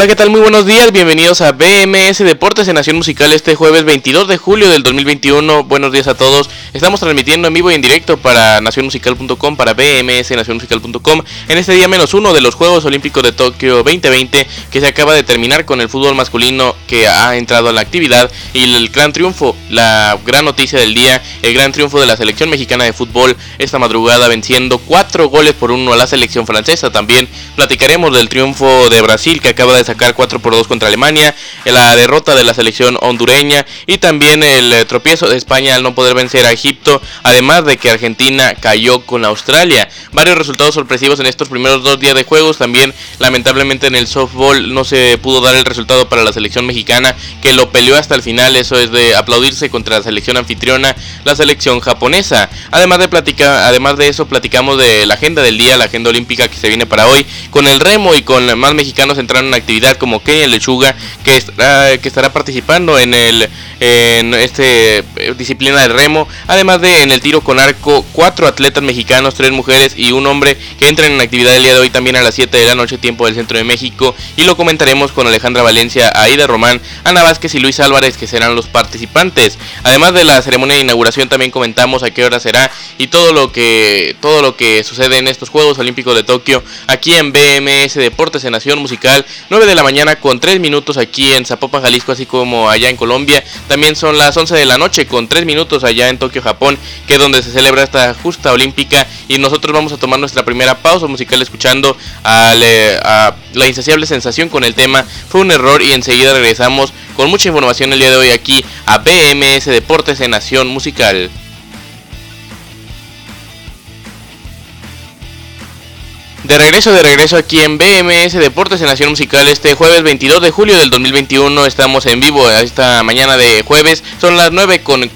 Hola, ¿qué tal? Muy buenos días, bienvenidos a BMS Deportes en Nación Musical este jueves 22 de julio del 2021. Buenos días a todos. Estamos transmitiendo en vivo y en directo para nacionmusical.com, para BMS nacionmusical.com en este día menos uno de los Juegos Olímpicos de Tokio 2020 que se acaba de terminar con el fútbol masculino que ha entrado a la actividad y el gran triunfo, la gran noticia del día, el gran triunfo de la selección mexicana de fútbol esta madrugada venciendo cuatro goles por uno a la selección francesa. También platicaremos del triunfo de Brasil que acaba de sacar 4 por 2 contra Alemania, la derrota de la selección hondureña y también el eh, tropiezo de España al no poder vencer a Egipto, además de que Argentina cayó con Australia. Varios resultados sorpresivos en estos primeros dos días de juegos, también lamentablemente en el softball no se pudo dar el resultado para la selección mexicana que lo peleó hasta el final, eso es de aplaudirse contra la selección anfitriona, la selección japonesa. Además de platicar, además de eso platicamos de la agenda del día, la agenda olímpica que se viene para hoy, con el remo y con más mexicanos entraron en actividad como Kenia Lechuga que estará, participando en el este eh, disciplina del remo, además de en el tiro con arco, cuatro atletas mexicanos, tres mujeres y un hombre que entran en actividad el día de hoy también a las 7 de la noche tiempo del centro de México y lo comentaremos con Alejandra Valencia, Aida Román, Ana Vázquez y Luis Álvarez que serán los participantes. Además de la ceremonia de inauguración también comentamos a qué hora será y todo lo que todo lo que sucede en estos Juegos Olímpicos de Tokio aquí en BMS Deportes en Nación Musical de la mañana con 3 minutos aquí en Zapopan, Jalisco, así como allá en Colombia. También son las 11 de la noche con 3 minutos allá en Tokio, Japón, que es donde se celebra esta justa olímpica. Y nosotros vamos a tomar nuestra primera pausa musical escuchando a, a la insaciable sensación con el tema. Fue un error y enseguida regresamos con mucha información el día de hoy aquí a BMS Deportes en Nación Musical. De regreso, de regreso aquí en BMS Deportes en Nación Musical este jueves 22 de julio del 2021. Estamos en vivo esta mañana de jueves. Son las 9 con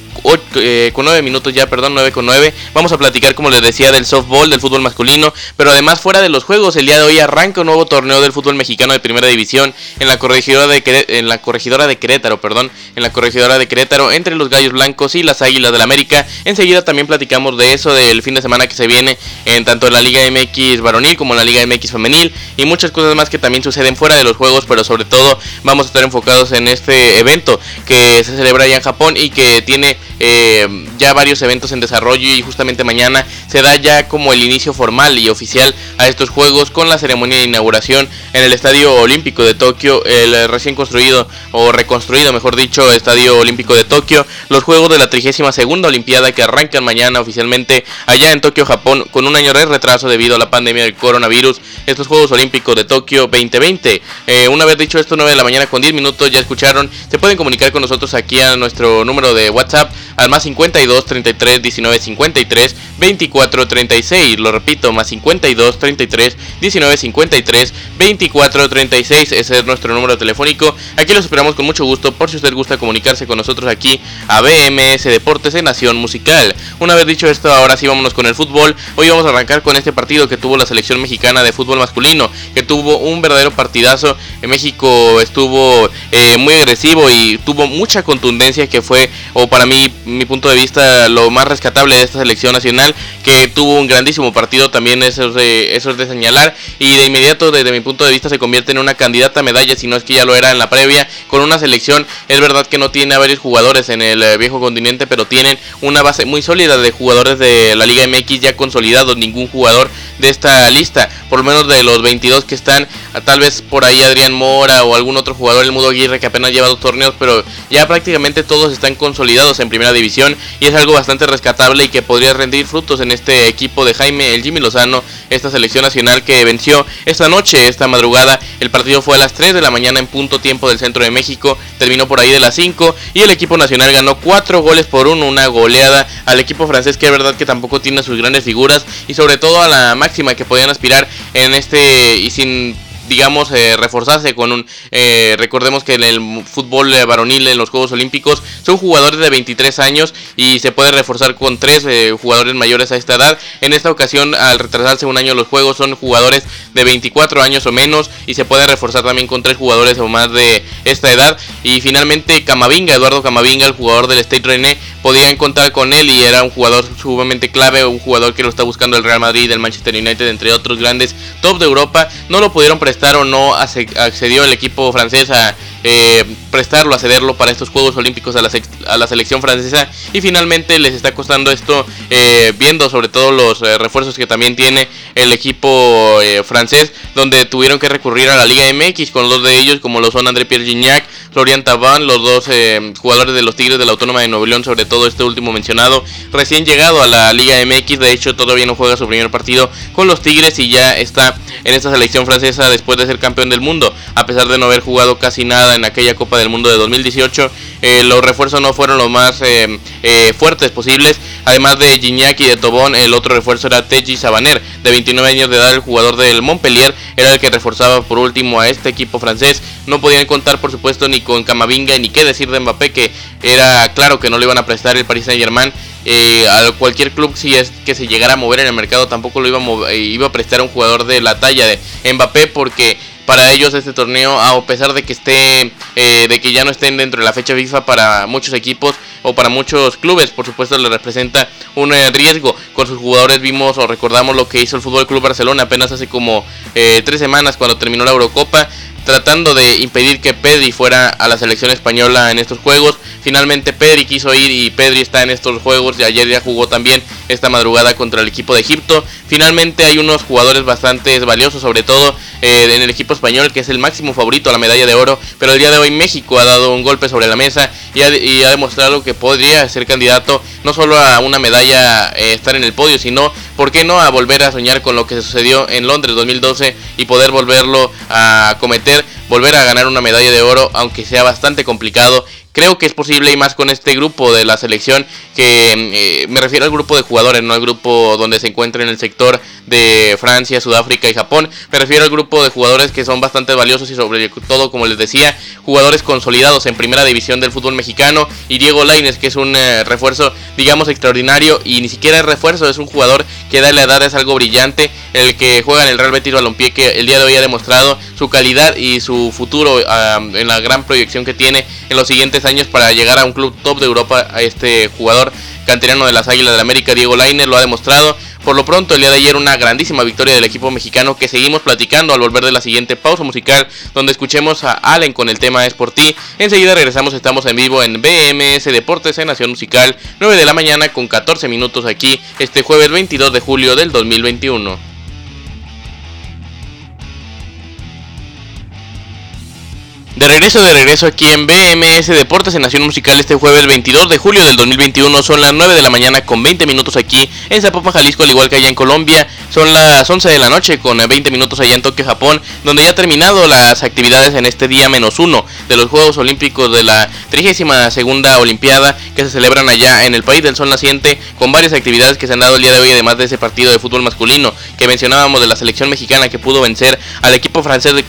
eh, con 9 minutos ya, perdón, 9 con 9. Vamos a platicar, como les decía, del softball, del fútbol masculino, pero además fuera de los juegos, el día de hoy arranca un nuevo torneo del fútbol mexicano de primera división en la corregidora de, en la corregidora de Querétaro, perdón, en la corregidora de Querétaro, entre los Gallos Blancos y las Águilas del la América. Enseguida también platicamos de eso, del fin de semana que se viene en tanto la Liga MX varonil como la Liga MX femenil y muchas cosas más que también suceden fuera de los juegos, pero sobre todo vamos a estar enfocados en este evento que se celebra allá en Japón y que tiene eh, ya varios eventos en desarrollo y justamente mañana se da ya como el inicio formal y oficial a estos juegos con la ceremonia de inauguración en el Estadio Olímpico de Tokio, el recién construido o reconstruido, mejor dicho, Estadio Olímpico de Tokio, los juegos de la 32 segunda Olimpiada que arrancan mañana oficialmente allá en Tokio, Japón, con un año de retraso debido a la pandemia del coronavirus, estos Juegos Olímpicos de Tokio 2020. Eh, una vez dicho esto, 9 de la mañana con 10 minutos, ya escucharon, se pueden comunicar con nosotros aquí a nuestro número de WhatsApp al más 52 33 19 53 24 36. Lo repito, más 52 33 19 53 24 36. Ese es nuestro número telefónico. Aquí los esperamos con mucho gusto por si usted gusta comunicarse con nosotros aquí a BMS Deportes en Nación Musical. Una vez dicho esto, ahora sí vámonos con el fútbol. Hoy vamos a arrancar con este partido que tuvo la selección mexicana de fútbol masculino, que tuvo un verdadero partidazo. En México estuvo eh, muy agresivo y tuvo mucha contundencia que fue, o para mí, mi punto de vista, lo más rescatable de esta selección nacional, que tuvo un grandísimo partido, también eso es de, eso es de señalar, y de inmediato, desde mi punto de vista, se convierte en una candidata a medalla, si no es que ya lo era en la previa, con una selección, es verdad que no tiene a varios jugadores en el eh, viejo continente, pero tienen una base muy sólida de jugadores de la Liga MX ya consolidados, ningún jugador de esta lista, por lo menos de los 22 que están, tal vez por ahí Adrián Mora o algún otro jugador, el Mudo Aguirre que apenas lleva dos torneos, pero ya prácticamente todos están consolidados en primera división y es algo bastante rescatable y que podría rendir frutos en este equipo de Jaime el Jimmy Lozano, esta selección nacional que venció esta noche, esta madrugada. El partido fue a las 3 de la mañana en punto tiempo del centro de México, terminó por ahí de las 5 y el equipo nacional ganó 4 goles por 1, una goleada al equipo francés que es verdad que tampoco tiene sus grandes figuras y sobre todo a la máxima que podían aspirar en este y sin digamos, eh, reforzarse con un... Eh, recordemos que en el fútbol eh, varonil en los Juegos Olímpicos son jugadores de 23 años y se puede reforzar con tres jugadores mayores a esta edad. En esta ocasión, al retrasarse un año los Juegos, son jugadores de 24 años o menos y se puede reforzar también con tres jugadores o más de esta edad. Y finalmente Camavinga, Eduardo Camavinga, el jugador del State René, podía encontrar con él y era un jugador sumamente clave, un jugador que lo está buscando el Real Madrid, el Manchester United, entre otros grandes top de Europa. No lo pudieron prestar o no accedió el equipo francés a eh, prestarlo, a cederlo para estos Juegos Olímpicos a la, a la, selección francesa. Y finalmente les está costando esto eh, viendo sobre todo los eh, refuerzos que también tiene el equipo francés donde tuvieron que recurrir a la Liga MX con dos de ellos como lo son André Pierre Gignac, Florian Taban, los dos jugadores de los Tigres de la Autónoma de Nuevo León, sobre todo este último mencionado, recién llegado a la Liga MX, de hecho todavía no juega su primer partido con los Tigres y ya está en esta selección francesa después de ser campeón del mundo, a pesar de no haber jugado casi nada en aquella Copa del Mundo de 2018. Eh, los refuerzos no fueron los más eh, eh, fuertes posibles. Además de Gignac y de Tobón, el otro refuerzo era Teji Sabaner, de 29 años de edad, el jugador del Montpellier, era el que reforzaba por último a este equipo francés. No podían contar, por supuesto, ni con Camavinga, ni qué decir de Mbappé, que era claro que no le iban a prestar el Paris Saint Germain. a cualquier club si es que se llegara a mover en el mercado tampoco lo iba a, iba a prestar a un jugador de la talla de Mbappé porque para ellos este torneo, a pesar de que esté, eh, de que ya no estén dentro de la fecha FIFA para muchos equipos o para muchos clubes, por supuesto le representa un eh, riesgo. Con sus jugadores vimos o recordamos lo que hizo el Fútbol Club Barcelona apenas hace como eh, tres semanas cuando terminó la Eurocopa tratando de impedir que Pedri fuera a la selección española en estos juegos. Finalmente Pedri quiso ir y Pedri está en estos juegos y ayer ya jugó también esta madrugada contra el equipo de Egipto. Finalmente hay unos jugadores bastante valiosos, sobre todo en el equipo español, que es el máximo favorito a la medalla de oro. Pero el día de hoy México ha dado un golpe sobre la mesa y ha, demostrado que podría ser candidato no solo a una medalla, eh, estar en el podio, sino, ¿por qué no?, a volver a soñar con lo que sucedió en Londres 2012 y poder volverlo a cometer, volver a ganar una medalla de oro, aunque sea bastante complicado creo que es posible y más con este grupo de la selección que eh, me refiero al grupo de jugadores, no al grupo donde se encuentra en el sector de Francia, Sudáfrica y Japón. Me refiero al grupo de jugadores que son bastante valiosos y sobre todo, como les decía, jugadores consolidados en primera división del fútbol mexicano y Diego Laines, que es un eh, refuerzo, digamos, extraordinario y ni siquiera es refuerzo, es un jugador que da la edad es algo brillante, el que juega en el Real Betis Balompié que el día de hoy ha demostrado su calidad y su futuro en la gran proyección que tiene en los siguientes años para llegar a un club top de Europa a este jugador canterano de las Águilas del América, Diego Lainer, lo ha demostrado. Por lo pronto, el día de ayer una grandísima victoria del equipo mexicano que seguimos platicando al volver de la siguiente pausa musical donde escuchemos a Allen con el tema Es por ti. Enseguida regresamos, estamos en vivo en BMS Deportes en Nación Musical, 9 de la mañana con 14 minutos aquí este jueves 22 de julio del 2021. De regreso, de regreso aquí en BMS Deportes en Nación Musical este jueves 22 de julio del 2021. Son las 9 de la mañana con 20 minutos aquí en Zapopan, Jalisco, al igual que allá en Colombia. Son las 11 de la noche con 20 minutos allá en Tokio, Japón, donde ya ha terminado las actividades en este día menos uno de los Juegos Olímpicos de la 32 segunda Olimpiada que se celebran allá en el país del sol naciente, con varias actividades que se han dado el día de hoy, además de ese partido de fútbol masculino que mencionábamos de la selección mexicana que pudo vencer al equipo francés de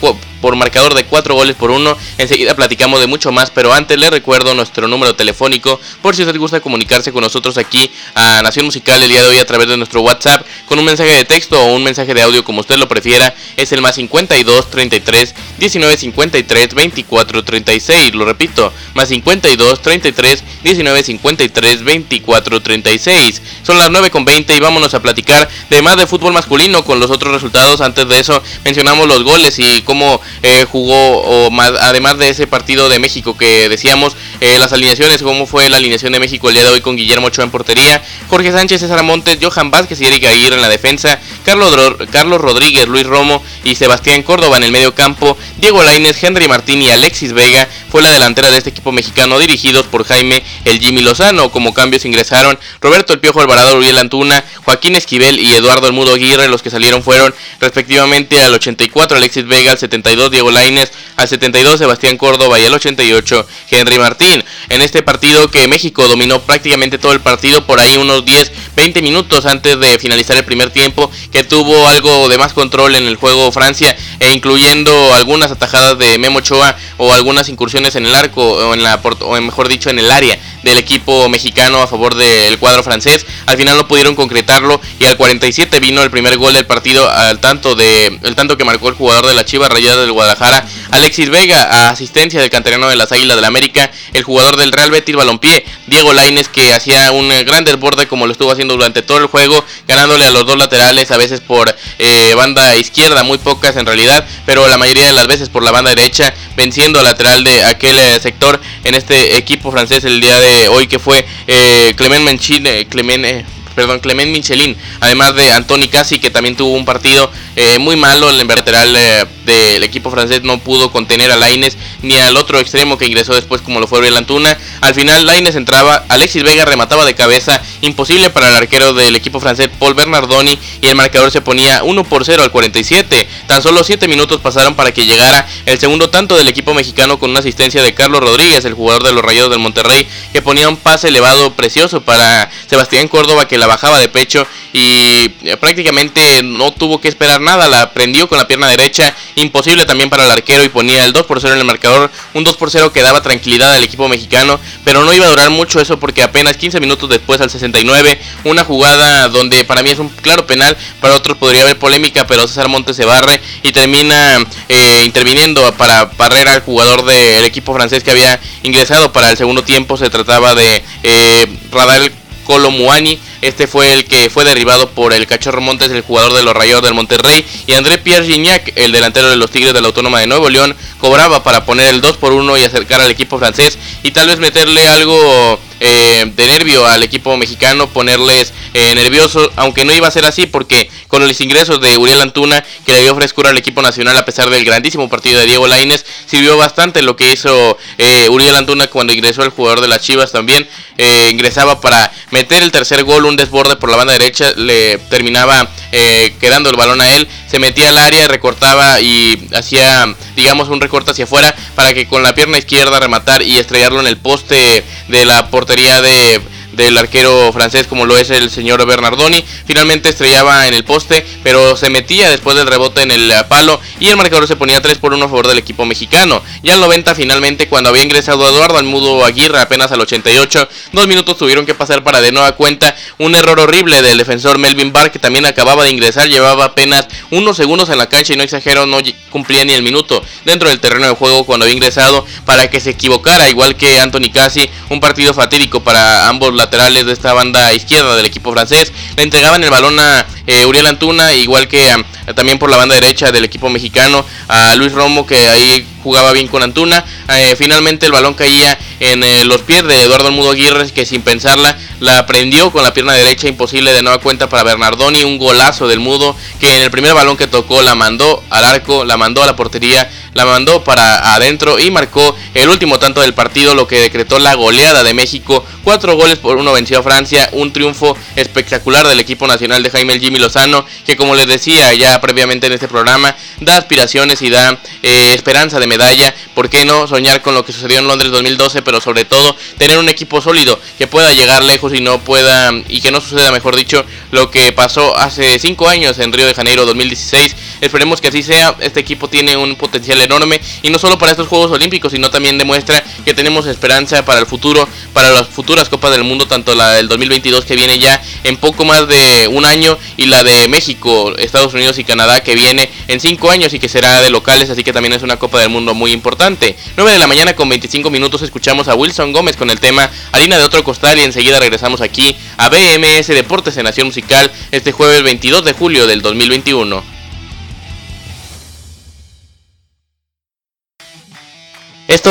por marcador de 4 goles por 1. Enseguida platicamos de mucho más, pero antes les recuerdo nuestro número telefónico por si usted gusta comunicarse con nosotros aquí a Nación Musical el día de hoy a través de nuestro WhatsApp con un mensaje de texto o un mensaje de audio como usted lo prefiera. Es el más 52 33 19 53 24 36. Lo repito, más 52 33 19 53 24 36. Son las 9 con 20 y vámonos a platicar de más de fútbol masculino con los otros resultados. Antes de eso mencionamos los goles y cómo eh, jugó, o más, además de ese partido de México que decíamos, eh, las alineaciones, cómo fue la alineación de México el día de hoy con Guillermo Ochoa en portería, Jorge Sánchez, César Montes, Johan Vázquez y Eric Aguirre en la defensa, Carlos, Carlos Rodríguez, Luis Romo y Sebastián Córdoba en el medio campo, Diego Lainez, Henry Martín y Alexis Vega fue la delantera de este equipo mexicano dirigidos por Jaime el Jimmy Lozano. Como cambios ingresaron Roberto El Piojo Alvarado, Uriel Antuna, Joaquín Esquivel y Eduardo El Mudo Aguirre. Los que salieron fueron respectivamente al 84 Alexis Vega, al 72 Diego Lainez, al 72 Sebastián Córdoba y al 88 Henry Martín. En este partido que México dominó prácticamente todo el partido por ahí unos 10, 20 minutos antes de finalizar el primer tiempo, que tuvo algo de más control en el juego Francia e incluyendo algunas atajadas de Memo Ochoa o algunas incursiones en el arco o en la o mejor dicho en el área del equipo mexicano a favor del cuadro francés. Al final no pudieron concretarlo y al 47 vino el primer gol del partido al tanto de el tanto que marcó el jugador de la Chiva Rayada del Guadalajara, Alexis Vega, a asistencia del canterano de las Águilas del América, el jugador del Real Betis Balompié, Diego Laines que hacía un gran desborde como lo estuvo haciendo durante todo el juego, ganándole a los dos laterales, a veces por eh, banda izquierda, muy pocas en realidad, pero la mayoría de las veces por la banda derecha, venciendo al lateral de aquel eh, sector en este equipo francés el día de hoy que fue eh, Clement Menchine, eh, eh, perdón, Clement Michelin, además de Antoni Casi que también tuvo un partido eh, muy malo, el lateral eh, del equipo francés no pudo contener a Laines ni al otro extremo que ingresó después como lo fue Ariel Antuna. Al final Laines entraba, Alexis Vega remataba de cabeza, imposible para el arquero del equipo francés Paul Bernardoni y el marcador se ponía 1 por 0 al 47. Tan solo 7 minutos pasaron para que llegara el segundo tanto del equipo mexicano con una asistencia de Carlos Rodríguez, el jugador de los Rayados del Monterrey, que ponía un pase elevado precioso para Sebastián Córdoba que la bajaba de pecho y eh, prácticamente no tuvo que esperar nada, la prendió con la pierna derecha, imposible también para el arquero y ponía el 2 por 0 en el marcador, un 2 por 0 que daba tranquilidad al equipo mexicano, pero no iba a durar mucho eso porque apenas 15 minutos después al 69, una jugada donde para mí es un claro penal, para otros podría haber polémica, pero César Montes se barre y termina eh, interviniendo para barrer al jugador del equipo francés que había ingresado para el segundo tiempo, se trataba de eh, Radal Colomuani este fue el que fue derribado por el Cachorro Montes, el jugador de los Rayos del Monterrey. Y André Pierre Gignac, el delantero de los Tigres de la Autónoma de Nuevo León, cobraba para poner el 2 por 1 y acercar al equipo francés. Y tal vez meterle algo eh, de nervio al equipo mexicano, ponerles eh, nervioso, aunque no iba a ser así porque con los ingresos de Uriel Antuna, que le dio frescura al equipo nacional a pesar del grandísimo partido de Diego Laines, sirvió bastante lo que hizo eh, Uriel Antuna cuando ingresó el jugador de las Chivas también, eh, ingresaba para meter el tercer gol, un desborde por la banda derecha, le terminaba eh, quedando el balón a él, se metía al área, recortaba y hacía, digamos, un recorte hacia afuera para que con la pierna izquierda rematar y estrellarlo en el poste de la portería de del arquero francés como lo es el señor Bernardoni. Finalmente estrellaba en el poste, pero se metía después del rebote en el palo y el marcador se ponía 3 por 1 a favor del equipo mexicano. Ya al 90 finalmente cuando había ingresado Eduardo Almudo Aguirre apenas al 88, dos minutos tuvieron que pasar para de nueva cuenta un error horrible del defensor Melvin Barr que también acababa de ingresar, llevaba apenas unos segundos en la cancha y no exagero, no cumplía ni el minuto dentro del terreno de juego cuando había ingresado para que se equivocara, igual que Anthony Casi, un partido fatídico para ambos laterales de esta banda izquierda del equipo francés. Le entregaban el balón a eh, Uriel Antuna, igual que también por la banda derecha del equipo mexicano a Luis Romo, que ahí jugaba bien con Antuna. Eh, finalmente el balón caía en eh, los pies de Eduardo Mudo Aguirre, que sin pensarla la prendió con la pierna derecha, imposible de nueva cuenta para Bernardoni. Un golazo del Mudo, que en el primer balón que tocó la mandó al arco, la mandó a la portería, la mandó para adentro y marcó el último tanto del partido, lo que decretó la goleada de México. Cuatro goles por uno venció a Francia, un triunfo espectacular del equipo nacional de Jaime Jimmy Lozano, que como les decía ya previamente en este programa, da aspiraciones y da eh, esperanza de medalla. ¿Por qué no soñar con lo que sucedió en Londres 2012? Pero sobre todo tener un equipo sólido que pueda llegar lejos y no pueda, y que no suceda, mejor dicho, lo que pasó hace cinco años en Río de Janeiro 2016. Esperemos que así sea. Este equipo tiene un potencial enorme y no solo para estos Juegos Olímpicos, sino también demuestra que tenemos esperanza para el futuro, para las futuras Copas del Mundo, tanto la del 2022 que viene ya en poco más de un año y la de México, Estados Unidos y Canadá que viene en 5 años y que será de locales, así que también es una Copa del Mundo muy importante. 9 de la mañana con 25 minutos escuchamos a Wilson Gómez con el tema Harina de otro costal y enseguida regresamos aquí a BMS Deportes en Nación Musical este jueves 22 de julio del 2021.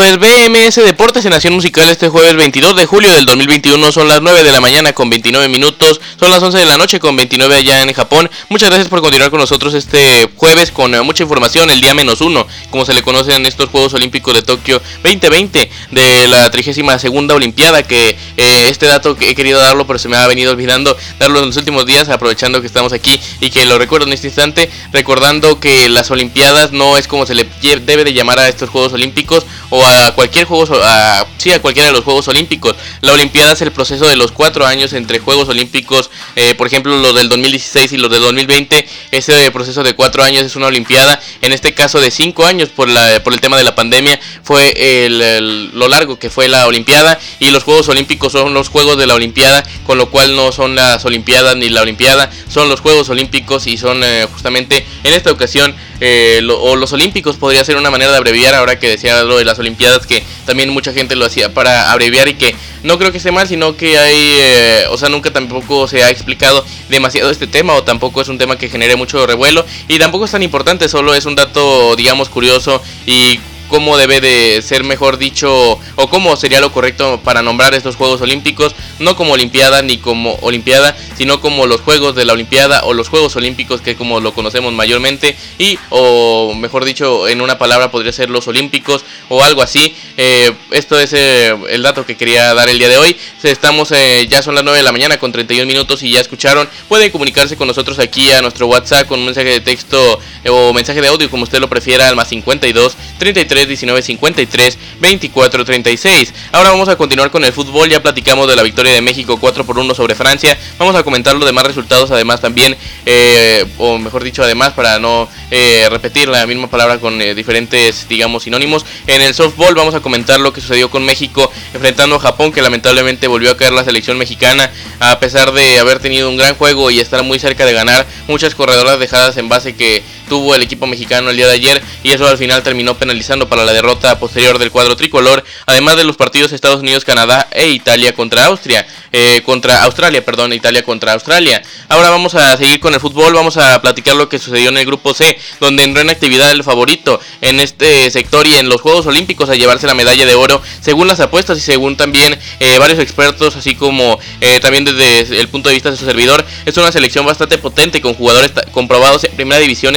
Es BMS Deportes en Nación Musical este jueves 22 de julio del 2021. Son las 9 de la mañana con 29 minutos. Son las 11 de la noche con 29 allá en Japón. Muchas gracias por continuar con nosotros este jueves con eh, mucha información. El día menos uno, como se le conoce en estos Juegos Olímpicos de Tokio 2020 de la 32 segunda Olimpiada. Que eh, este dato que he querido darlo, pero se me ha venido olvidando darlo en los últimos días, aprovechando que estamos aquí y que lo recuerdo en este instante. Recordando que las Olimpiadas no es como se le debe de llamar a estos Juegos Olímpicos o a cualquier juego, a, sí, a cualquiera de los Juegos Olímpicos. La Olimpiada es el proceso de los cuatro años entre Juegos Olímpicos, eh, por ejemplo los del 2016 y los del 2020. Ese proceso de cuatro años es una Olimpiada, en este caso de cinco años por, la, por el tema de la pandemia, fue el, lo largo que fue la Olimpiada y los Juegos Olímpicos son los Juegos de la Olimpiada, con lo cual no son las Olimpiadas ni la Olimpiada, son los Juegos Olímpicos y son eh, justamente en esta ocasión eh, o los Olímpicos podría ser una manera de abreviar ahora que decía lo de las Olimpiadas que también mucha gente lo hacía para abreviar y que no creo que esté mal sino que hay eh, o sea nunca tampoco se ha explicado demasiado este tema o tampoco es un tema que genere mucho revuelo y tampoco es tan importante solo es un dato digamos curioso y cómo debe de ser mejor dicho o cómo sería lo correcto para nombrar estos Juegos Olímpicos, no como Olimpiada ni como Olimpiada, sino como los Juegos de la Olimpiada o los Juegos Olímpicos que como lo conocemos mayormente y o mejor dicho en una palabra podría ser los Olímpicos o algo así. Eh, esto es eh, el dato que quería dar el día de hoy. Estamos eh, ya son las 9 de la mañana con 31 minutos y ya escucharon. Pueden comunicarse con nosotros aquí a nuestro WhatsApp con un mensaje de texto o mensaje de audio como usted lo prefiera al más 52 33 19 53 24 36. Ahora vamos a continuar con el fútbol. Ya platicamos de la victoria de México 4 por 1 sobre Francia. Vamos a comentar los demás resultados, además también, eh, o mejor dicho, además, para no eh, repetir la misma palabra con eh, diferentes, digamos, sinónimos. En el softball vamos a comentar lo que sucedió con México enfrentando a Japón, que lamentablemente volvió a caer la selección mexicana, a pesar de haber tenido un gran juego y estar muy cerca de ganar. Muchas corredoras dejadas en base que tuvo el equipo mexicano el día de ayer y eso al final terminó penalizando para la derrota posterior del cuadro tricolor, además de los partidos Estados Unidos, Canadá e Italia contra Austria, eh, contra Australia, perdón, Italia contra Australia. Ahora vamos a seguir con el fútbol, vamos a platicar lo que sucedió en el grupo C, donde entró en actividad el favorito en este sector y en los Juegos Olímpicos a llevarse la medalla de oro, según las apuestas y según también eh, varios expertos, así como eh, también desde el punto de vista de su servidor, es una selección bastante potente con jugadores comprobados en primera división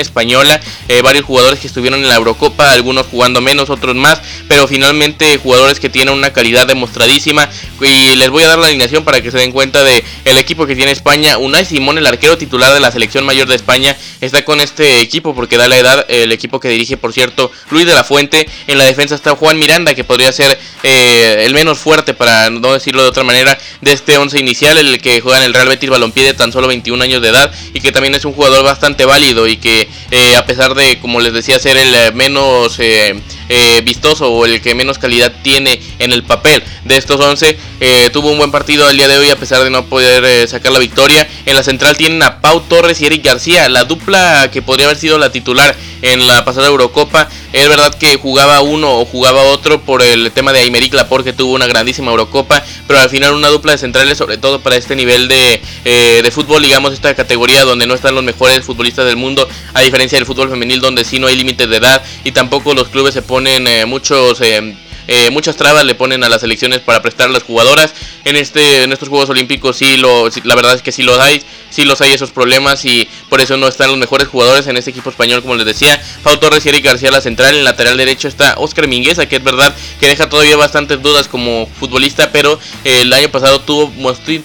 varios jugadores que estuvieron en la Eurocopa, algunos jugando menos, otros más, pero finalmente jugadores que tienen una calidad demostradísima y les voy a dar la alineación para que se den cuenta de el equipo que tiene España. Unai Simón, el arquero titular de la selección mayor de España, está con este equipo porque da la edad, el equipo que dirige, por cierto, Luis de la Fuente. En la defensa está Juan Miranda, que podría ser eh, el menos fuerte, para no decirlo de otra manera, de este once inicial, el que juega en el Real Betis Balompié de tan solo 21 años de edad y que también es un jugador bastante válido y que eh, a pesar de, como les decía, ser el menos... Eh, eh, vistoso o el que menos calidad tiene en el papel de estos 11. Eh, tuvo un buen partido el día de hoy a pesar de no poder eh, sacar la victoria. En la central tienen a Pau Torres y Eric García, la dupla que podría haber sido la titular en la pasada Eurocopa. Es verdad que jugaba uno o jugaba otro por el tema de Aymeric Laporte que tuvo una grandísima Eurocopa, pero al final una dupla de centrales, sobre todo para este nivel de, de fútbol, digamos, esta categoría donde no están los mejores futbolistas del mundo, a diferencia del fútbol femenil donde sí no hay límites de edad y tampoco los clubes se ponen ponen eh, muchos eh, eh, muchas trabas le ponen a las selecciones para prestar a las jugadoras. En este en estos Juegos Olímpicos sí lo la verdad es que sí los hay, sí los hay esos problemas y por eso no están los mejores jugadores en este equipo español como les decía. Pau Torres y Eric García la central, en lateral derecho está Oscar Mingueza, que es verdad que deja todavía bastantes dudas como futbolista, pero el año pasado tuvo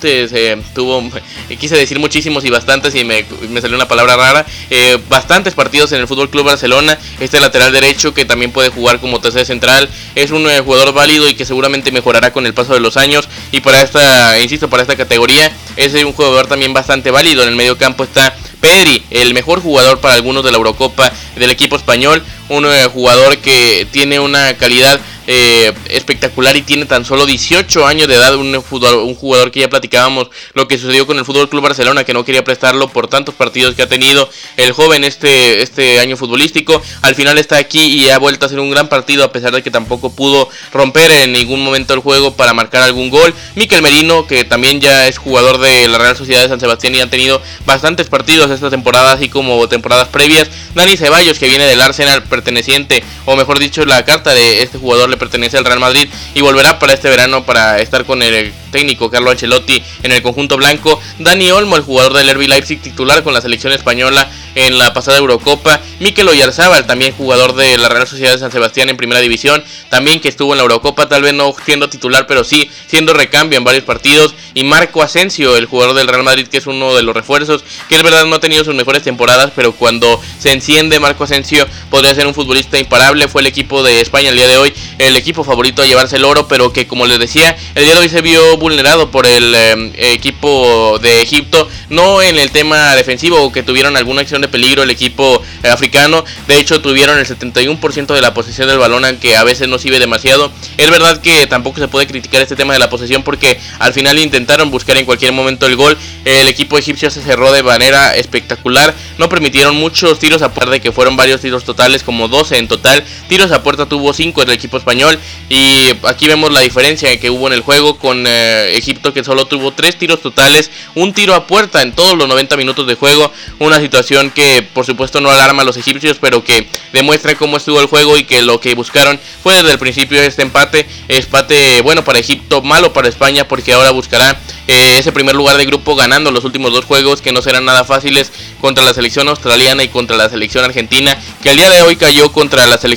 eh, tuvo quise decir muchísimos y bastantes y me, salió una palabra rara, eh, bastantes partidos en el Fútbol Club Barcelona, este lateral derecho que también puede jugar como tercer central, es un jugador válido y que seguramente mejorará con el paso de los años. Y para esta, insisto, para esta categoría es un jugador también bastante válido. En el medio campo está Pedri, el mejor jugador para algunos de la Eurocopa del equipo español. Un eh, jugador que tiene una calidad eh, espectacular y tiene tan solo 18 años de edad, un jugador, un jugador que ya platicábamos lo que sucedió con el Fútbol Club Barcelona, que no quería prestarlo por tantos partidos que ha tenido el joven este, este año futbolístico. Al final está aquí y ha vuelto a ser un gran partido, a pesar de que tampoco pudo romper en ningún momento el juego para marcar algún gol. Miquel Merino, que también ya es jugador de la Real Sociedad de San Sebastián y ha tenido bastantes partidos esta temporada, así como temporadas previas. Dani Ceballos, que viene del Arsenal perteneciente o mejor dicho, la carta de este jugador le pertenece al Real Madrid y volverá para este verano para estar con el técnico Carlo Ancelotti en el conjunto blanco. Dani Olmo, el jugador del RB Leipzig titular con la selección española en la pasada Eurocopa. Mikel Oyarzábal, también jugador de la Real Sociedad de San Sebastián en primera división, también que estuvo en la Eurocopa, tal vez no siendo titular, pero sí siendo recambio en varios partidos. Y Marco Asensio, el jugador del Real Madrid, que es uno de los refuerzos, que es verdad no ha tenido sus mejores temporadas, pero cuando se enciende Marco Asensio podría ser un futbolista imparable. Fue el equipo de España el día de hoy, el equipo favorito a llevarse el oro, pero que como les decía, el día de hoy se vio vulnerado por el eh, equipo de Egipto, no en el tema defensivo, que tuvieron alguna acción de peligro el equipo africano, de hecho tuvieron el 71% de la posesión del balón, aunque a veces no sirve demasiado. Es verdad que tampoco se puede criticar este tema de la posesión porque al final intentaron buscar en cualquier momento el gol, el equipo egipcio se cerró de manera espectacular, no permitieron muchos tiros a de que fueron varios tiros totales, como 12 en total, tiros a puerta tuvo 5 el equipo español y aquí vemos la diferencia que hubo en el juego con eh, Egipto que solo tuvo 3 tiros totales, un tiro a puerta en todos los 90 minutos de juego, una situación que por supuesto no alarma a los egipcios, pero que demuestra cómo estuvo el juego y que lo que buscaron fue desde el principio este empate, empate bueno para Egipto, malo para España porque ahora buscará eh, ese primer lugar de grupo ganando los últimos dos juegos que no serán nada fáciles contra la selección australiana y contra la selección argentina que al día de hoy cayó contra la selección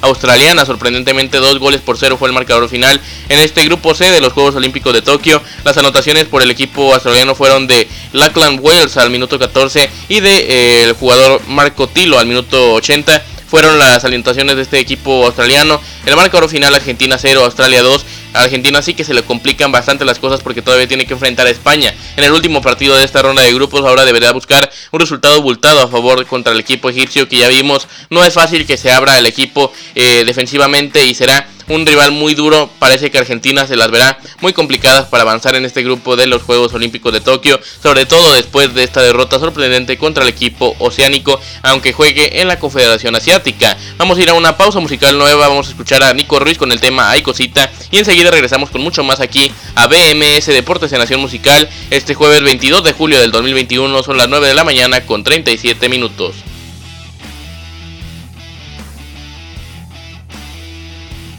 australiana sorprendentemente dos goles por cero fue el marcador final en este grupo C de los Juegos Olímpicos de Tokio las anotaciones por el equipo australiano fueron de Lachlan Wales al minuto 14 y de eh, el jugador Marco Tilo al minuto 80 fueron las alientaciones de este equipo australiano. El marcador final Argentina 0, Australia 2. Argentina sí que se le complican bastante las cosas porque todavía tiene que enfrentar a España. En el último partido de esta ronda de grupos ahora deberá buscar un resultado abultado a favor contra el equipo egipcio que ya vimos. No es fácil que se abra el equipo eh, defensivamente y será un rival muy duro. Parece que Argentina se las verá muy complicadas para avanzar en este grupo de los Juegos Olímpicos de Tokio, sobre todo después de esta derrota sorprendente contra el equipo oceánico, aunque juegue en la Confederación Asiática. Vamos a ir a una pausa musical nueva, vamos a escuchar a Nico Ruiz con el tema Hay Cosita y enseguida regresamos con mucho más aquí a BMS Deportes en Nación Musical este jueves 22 de julio del 2021, son las 9 de la mañana con 37 minutos.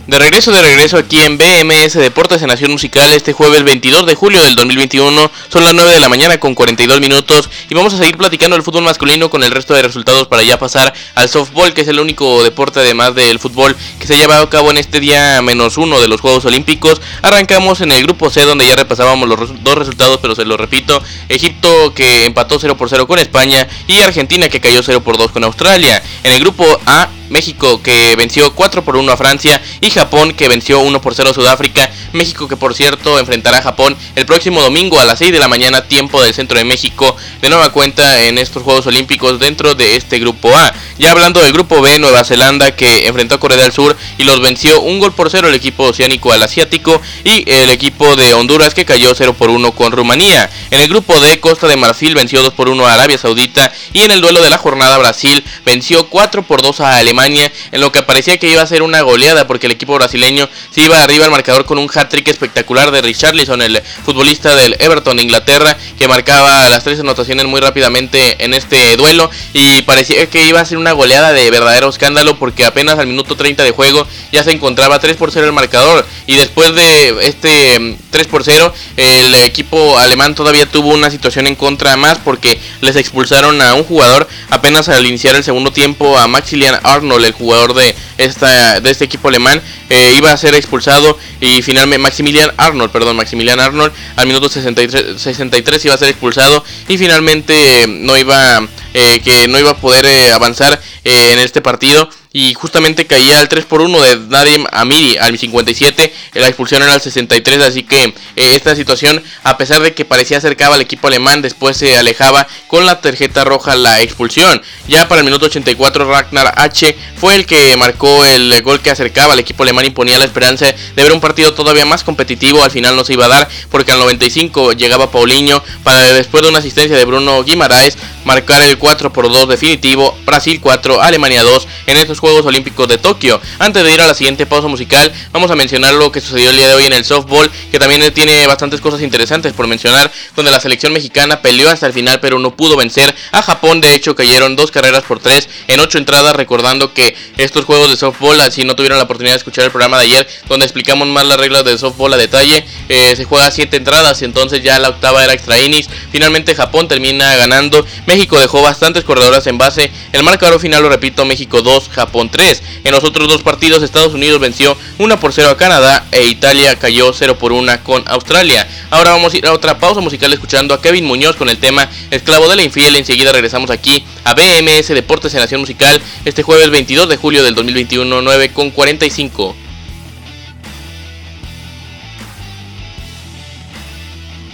De regreso, de regreso aquí en BMS Deportes en Nación Musical este jueves 22 de julio del 2021. Son las 9 de la mañana con 42 minutos y vamos a seguir platicando del fútbol masculino con el resto de resultados para ya pasar al softball, que es el único deporte además del fútbol que se ha llevado a cabo en este día menos uno de los Juegos Olímpicos. Arrancamos en el grupo C donde ya repasábamos los dos resultados, pero se lo repito. Egipto que empató 0 por 0 con España y Argentina que cayó 0 por 2 con Australia. En el grupo A México que venció 4 por 1 a Francia y Japón que venció 1 por 0 a Sudáfrica. México que por cierto enfrentará a Japón el próximo domingo a las 6 de la mañana tiempo del centro de México de nueva cuenta en estos Juegos Olímpicos dentro de este grupo A. Ya hablando del grupo B, Nueva Zelanda que enfrentó a Corea del Sur y los venció un gol por 0 el equipo oceánico al asiático y el equipo de Honduras que cayó 0 por 1 con Rumanía. En el grupo D, Costa de Marfil venció 2 por 1 a Arabia Saudita y en el duelo de la jornada Brasil venció 4 por 2 a Alemania en lo que parecía que iba a ser una goleada porque el equipo brasileño se iba arriba al marcador con un hat-trick espectacular de Richarlison, el futbolista del Everton de Inglaterra, que marcaba las tres anotaciones muy rápidamente en este duelo y parecía que iba a ser una goleada de verdadero escándalo porque apenas al minuto 30 de juego ya se encontraba 3 por 0 el marcador. Y después de este 3 mm, por 0 el equipo alemán todavía tuvo una situación en contra más porque les expulsaron a un jugador apenas al iniciar el segundo tiempo a Maximilian Arnold el jugador de, esta, de este equipo alemán, eh, iba a ser expulsado y finalmente Maximilian Arnold, perdón, Maximilian Arnold al minuto 63, 63 iba a ser expulsado y finalmente eh, no iba eh, que no iba a poder avanzar en este partido y justamente caía al 3 por 1 de Nadim Amiri al 57, la expulsión era al 63, así que eh, esta situación, a pesar de que parecía acercaba al equipo alemán, después se alejaba con la tarjeta roja la expulsión. Ya para el minuto 84 Ragnar H fue el que marcó el gol que acercaba al equipo alemán y ponía la esperanza de ver un partido todavía más competitivo, al final no se iba a dar porque al 95 llegaba Paulinho para después de una asistencia de Bruno Guimaraes marcar el 4 por 2 definitivo, Brasil 4, Alemania 2 en estos Juegos Olímpicos de Tokio. Antes de ir a la siguiente pausa musical, vamos a mencionar lo que sucedió el día de hoy en el softball, que también tiene bastantes cosas interesantes por mencionar, donde la selección mexicana peleó hasta el final pero no pudo vencer a Japón, de hecho cayeron dos carreras por tres en ocho entradas, recordando que estos juegos de softball, si no tuvieron la oportunidad de escuchar el programa de ayer, donde explicamos más las reglas de softball a detalle, eh, se juega siete entradas, entonces ya la octava era extra innings, finalmente Japón termina ganando, dejó bastantes corredoras en base, el marcador final lo repito, México 2, Japón 3, en los otros dos partidos Estados Unidos venció 1 por 0 a Canadá e Italia cayó 0 por 1 con Australia. Ahora vamos a ir a otra pausa musical escuchando a Kevin Muñoz con el tema Esclavo de la Infiel. Enseguida regresamos aquí a BMS Deportes en Nación Musical este jueves 22 de julio del 2021, 9 con 45.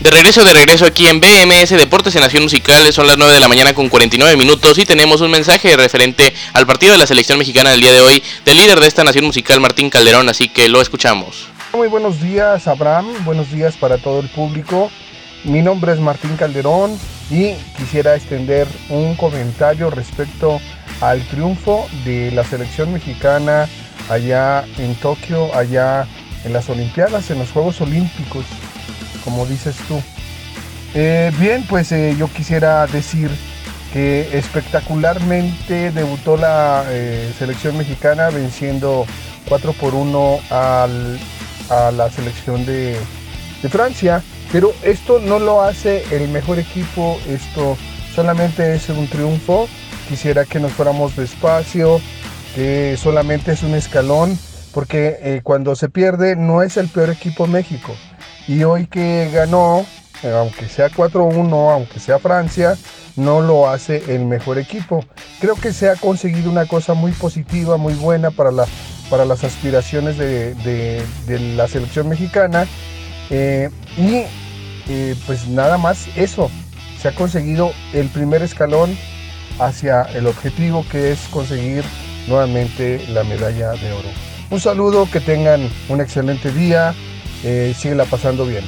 De regreso, de regreso aquí en BMS Deportes en Nación Musical, son las 9 de la mañana con 49 minutos y tenemos un mensaje referente al partido de la selección mexicana del día de hoy del líder de esta Nación Musical, Martín Calderón, así que lo escuchamos. Muy buenos días, Abraham, buenos días para todo el público. Mi nombre es Martín Calderón y quisiera extender un comentario respecto al triunfo de la selección mexicana allá en Tokio, allá en las Olimpiadas, en los Juegos Olímpicos como dices tú. Eh, bien, pues eh, yo quisiera decir que espectacularmente debutó la eh, selección mexicana venciendo 4 por 1 a la selección de, de Francia. Pero esto no lo hace el mejor equipo, esto solamente es un triunfo. Quisiera que nos fuéramos despacio, que solamente es un escalón, porque cuando se pierde no es el peor equipo México. Y hoy que ganó, eh, aunque sea 4-1, aunque sea Francia, no lo hace el mejor equipo. Creo que se ha conseguido una cosa muy positiva, muy buena para, la, para las aspiraciones de, la selección mexicana. Eh, y eh, pues nada más eso, se ha conseguido el primer escalón hacia el objetivo que es conseguir nuevamente la medalla de oro. Un saludo, que tengan un excelente día eh, la pasando bien.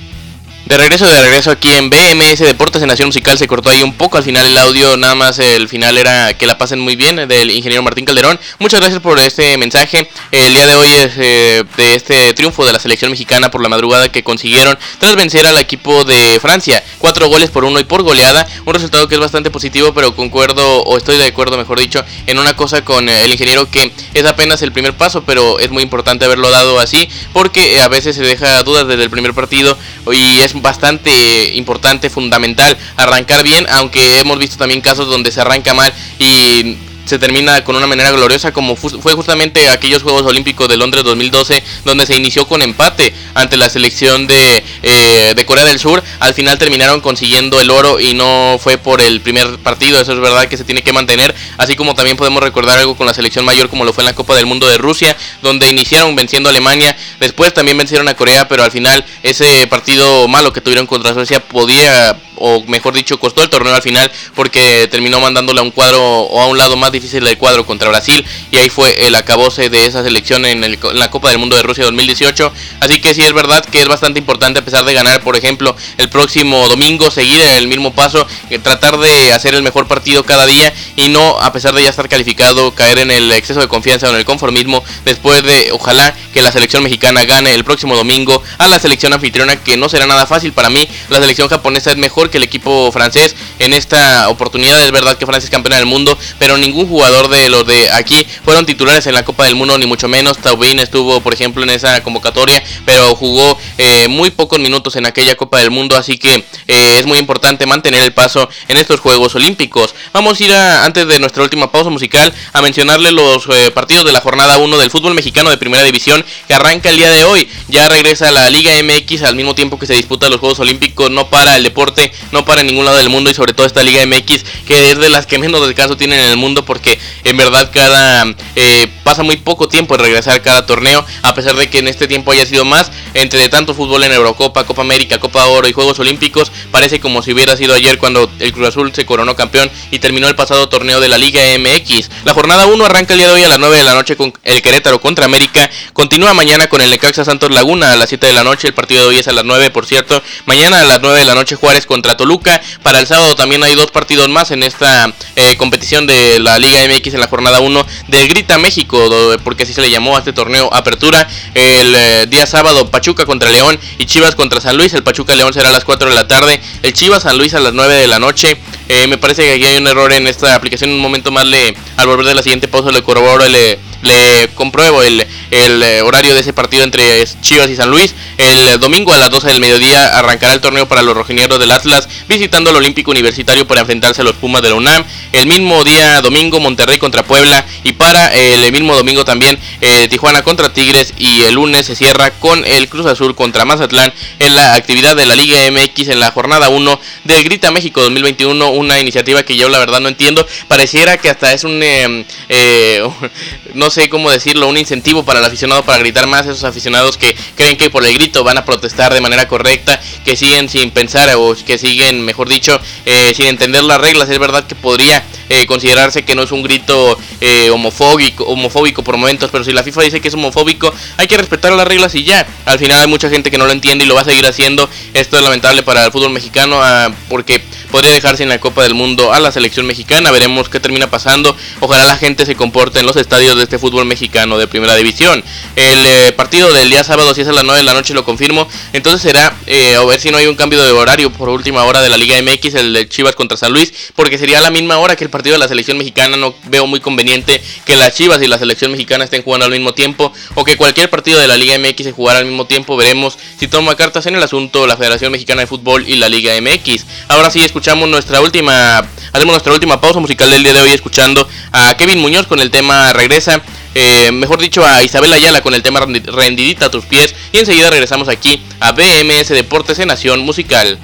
De regreso, de regreso aquí en BMS Deportes en Nación Musical se cortó ahí un poco al final el audio, nada más el final era que la pasen muy bien del ingeniero Martín Calderón. Muchas gracias por este mensaje. El día de hoy es eh, de este triunfo de la selección mexicana por la madrugada que consiguieron tras vencer al equipo de Francia. Cuatro goles por uno y por goleada. Un resultado que es bastante positivo, pero concuerdo, o estoy de acuerdo mejor dicho, en una cosa con el ingeniero que es apenas el primer paso, pero es muy importante haberlo dado así porque a veces se deja dudas desde el primer partido y es bastante importante, fundamental arrancar bien, aunque hemos visto también casos donde se arranca mal y se termina con una manera gloriosa como fue justamente aquellos Juegos Olímpicos de Londres 2012 donde se inició con empate ante la selección de, eh, de, Corea del Sur. Al final terminaron consiguiendo el oro y no fue por el primer partido, eso es verdad que se tiene que mantener, así como también podemos recordar algo con la selección mayor como lo fue en la Copa del Mundo de Rusia, donde iniciaron venciendo a Alemania, después también vencieron a Corea, pero al final ese partido malo que tuvieron contra Suecia podía o mejor dicho, costó el torneo al final porque terminó mandándole a un cuadro o a un lado más difícil del cuadro contra Brasil y ahí fue el acabose de esa selección en, la Copa del Mundo de Rusia 2018. Así que sí es verdad que es bastante importante a pesar de ganar, por ejemplo, el próximo domingo, seguir en el mismo paso, eh, tratar de hacer el mejor partido cada día y no, a pesar de ya estar calificado, caer en el exceso de confianza o en el conformismo después de, ojalá, que la selección mexicana gane el próximo domingo a la selección anfitriona, que no será nada fácil para mí. La selección japonesa es mejor que el equipo francés en esta oportunidad. Es verdad que Francia es campeona del mundo, pero ningún jugador de los de aquí fueron titulares en la Copa del Mundo, ni mucho menos. Taubin estuvo, por ejemplo, en esa convocatoria, pero jugó eh, muy pocos minutos en aquella Copa del Mundo, así que eh, es muy importante mantener el paso en estos Juegos Olímpicos. Vamos a ir a, antes de nuestra última pausa musical a mencionarle los eh, partidos de la jornada 1 del fútbol mexicano de primera división que arranca el día de hoy. Ya regresa la Liga MX al mismo tiempo que se disputa los Juegos Olímpicos, no para el deporte, no para ningún lado del mundo y sobre todo esta Liga MX que es de las que menos descanso tienen en el mundo porque en verdad cada eh, pasa muy poco tiempo en regresar cada torneo a pesar de que en este tiempo haya sido más entre tanto fútbol en Eurocopa, Copa América, Copa Oro y Juegos Olímpicos parece como si hubiera sido ayer cuando el Cruz Azul se coronó campeón y terminó el pasado torneo de la Liga MX. La jornada 1 arranca el día de hoy a las 9 de la noche con el Querétaro contra América. Continúa mañana con el Necaxa Santos Laguna a las 7 de la noche. El partido de hoy es a las 9, por cierto. Mañana a las 9 de la noche Juárez contra contra Toluca. Para el sábado también hay dos partidos más en esta eh, competición de la Liga MX en la jornada 1 del Grita México, porque así se le llamó a este torneo Apertura. El eh, día sábado Pachuca contra León y Chivas contra San Luis. El Pachuca León será a las 4 de la tarde. El Chivas San Luis a las 9 de la noche. Eh, me parece que aquí hay un error en esta aplicación. Un momento más le, al volver de la siguiente pausa le corroboro, le, le compruebo el, el eh, horario de ese partido entre Chivas y San Luis. El domingo a las 12 del mediodía arrancará el torneo para los rojineros del Atlas, visitando el Olímpico Universitario para enfrentarse a los Pumas de la UNAM. El mismo día domingo Monterrey contra Puebla y para el mismo domingo también eh, Tijuana contra Tigres y el lunes se cierra con el Cruz Azul contra Mazatlán en la actividad de la Liga MX en la jornada 1 del Grita México 2021, una iniciativa que yo la verdad no entiendo, pareciera que hasta es un em, eh, no sé cómo decirlo, un incentivo para el aficionado para gritar más, esos aficionados que creen que por el grito van a protestar de manera correcta, que siguen sin pensar o que siguen, mejor dicho, eh, sin entender las reglas. Es verdad que podría eh, considerarse que no es un grito eh, homofóbico, homofóbico por momentos, pero si la FIFA dice que es homofóbico, hay que respetar las reglas y ya. Al final hay mucha gente que no lo entiende y lo va a seguir haciendo. Esto es lamentable para el fútbol mexicano ah, porque podría dejarse en la Copa del Mundo a la selección mexicana. Veremos qué termina pasando. Ojalá la gente se comporte en los estadios de este fútbol mexicano de primera división. El eh, partido del día sábado, si es a las 9 de la noche, lo confirmo. Entonces será a ver si no hay un cambio de horario por última hora de la Liga MX, el de Chivas contra San Luis, porque sería la misma hora que el partido de la selección mexicana. No veo muy conveniente que las Chivas y la selección mexicana estén jugando al mismo tiempo o que cualquier partido de la Liga MX se jugara al mismo tiempo. Veremos si toma cartas en el asunto la Federación Mexicana de Fútbol y la Liga MX. Ahora sí escuchamos nuestra última, hacemos nuestra última pausa musical del día de hoy escuchando a Kevin Muñoz con el tema Regresa. Eh, mejor dicho a Isabel Ayala con el tema Rendidita a tus pies y enseguida regresamos aquí a BMS Deportes en Nación Musical.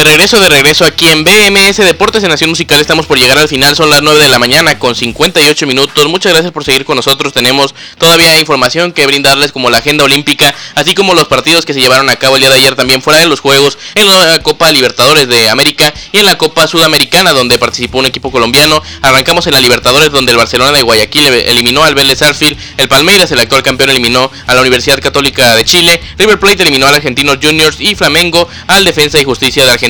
De regreso, de regreso aquí en BMS Deportes en Nación Musical. Estamos por llegar al final, son las 9 de la mañana con 58 minutos. Muchas gracias por seguir con nosotros. Tenemos todavía información que brindarles como la agenda olímpica, así como los partidos que se llevaron a cabo el día de ayer también fuera de los Juegos en la Copa Libertadores de América y en la Copa Sudamericana donde participó un equipo colombiano. Arrancamos en la Libertadores donde el Barcelona de Guayaquil eliminó al Vélez Sarsfield, el Palmeiras, el actual campeón, eliminó a la Universidad Católica de Chile, River Plate eliminó al Argentinos Juniors y Flamengo al Defensa y Justicia de Argentina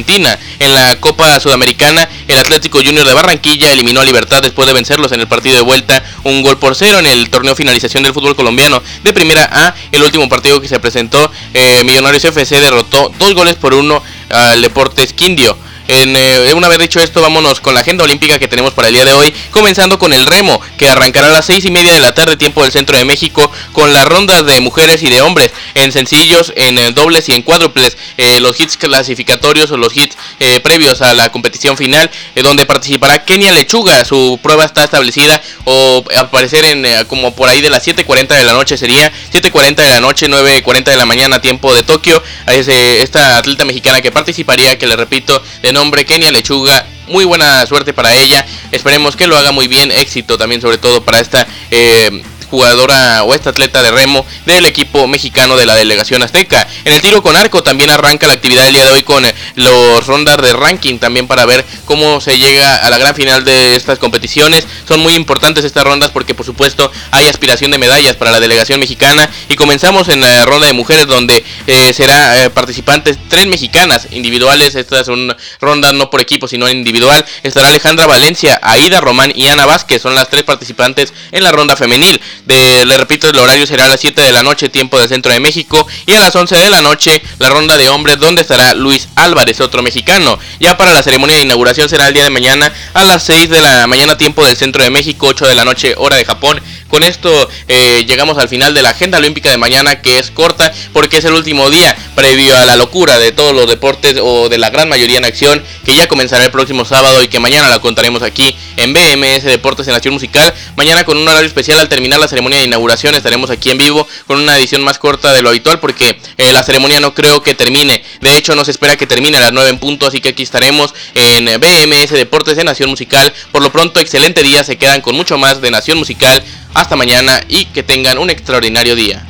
en la Copa Sudamericana, el Atlético Junior de Barranquilla eliminó a Libertad después de vencerlos en el partido de vuelta, un gol por cero en el torneo finalización del fútbol colombiano de Primera A. El último partido que se presentó, eh, Millonarios FC derrotó dos goles por uno al Deportes Quindio. En, eh, una vez dicho esto, vámonos con la agenda olímpica que tenemos para el día de hoy, comenzando con el remo, que arrancará a las seis y media de la tarde, tiempo del centro de México, con las rondas de mujeres y de hombres, en sencillos, en eh, dobles y en cuádruples, eh, los hits clasificatorios o los hits previos a la competición final, donde participará Kenia Lechuga, su prueba está establecida, o aparecer en como por ahí de las 7.40 de la noche sería, 7.40 de la noche, 9.40 de la mañana, tiempo de Tokio, es esta atleta mexicana que participaría, que le repito, de nombre Kenia Lechuga. Muy buena suerte para ella. Esperemos que lo haga muy bien. Éxito también sobre todo para esta eh, jugadora o esta atleta de remo del equipo mexicano de la delegación azteca. En el tiro con arco también arranca la actividad del día de hoy con eh, los rondas de ranking también para ver cómo se llega a la gran final de estas competiciones. Son muy importantes estas rondas porque por supuesto hay aspiración de medallas para la delegación mexicana y comenzamos en la ronda de mujeres donde eh, será eh, participantes tres mexicanas individuales. Estas son rondas no por equipo sino individual. Estará Alejandra Valencia, Aida Román y Ana Vázquez. Son las tres participantes en la ronda femenil le repito, el horario será a las 7 de la noche, tiempo del centro de México. Y a las 11 de la noche, la ronda de hombres, donde estará Luis Álvarez, otro mexicano. Ya para la ceremonia de inauguración será el día de mañana a las 6 de la mañana, tiempo del centro de México, 8 de la noche, hora de Japón. Con esto eh, llegamos al final de la agenda olímpica de mañana, que es corta porque es el último día previo a la locura de todos los deportes o de la gran mayoría en acción, que ya comenzará el próximo sábado y que mañana la contaremos aquí en BMS Deportes en Acción Musical. Mañana con un horario especial al terminar la ceremonia de inauguración estaremos aquí en vivo con una edición más corta de lo habitual porque eh, la ceremonia no creo que termine. De hecho, no se espera que termine a las 9 en punto, así que aquí estaremos en BMS Deportes en Nación Musical. Por lo pronto, excelente día, se quedan con mucho más de Nación Musical. Hasta mañana y que tengan un extraordinario día.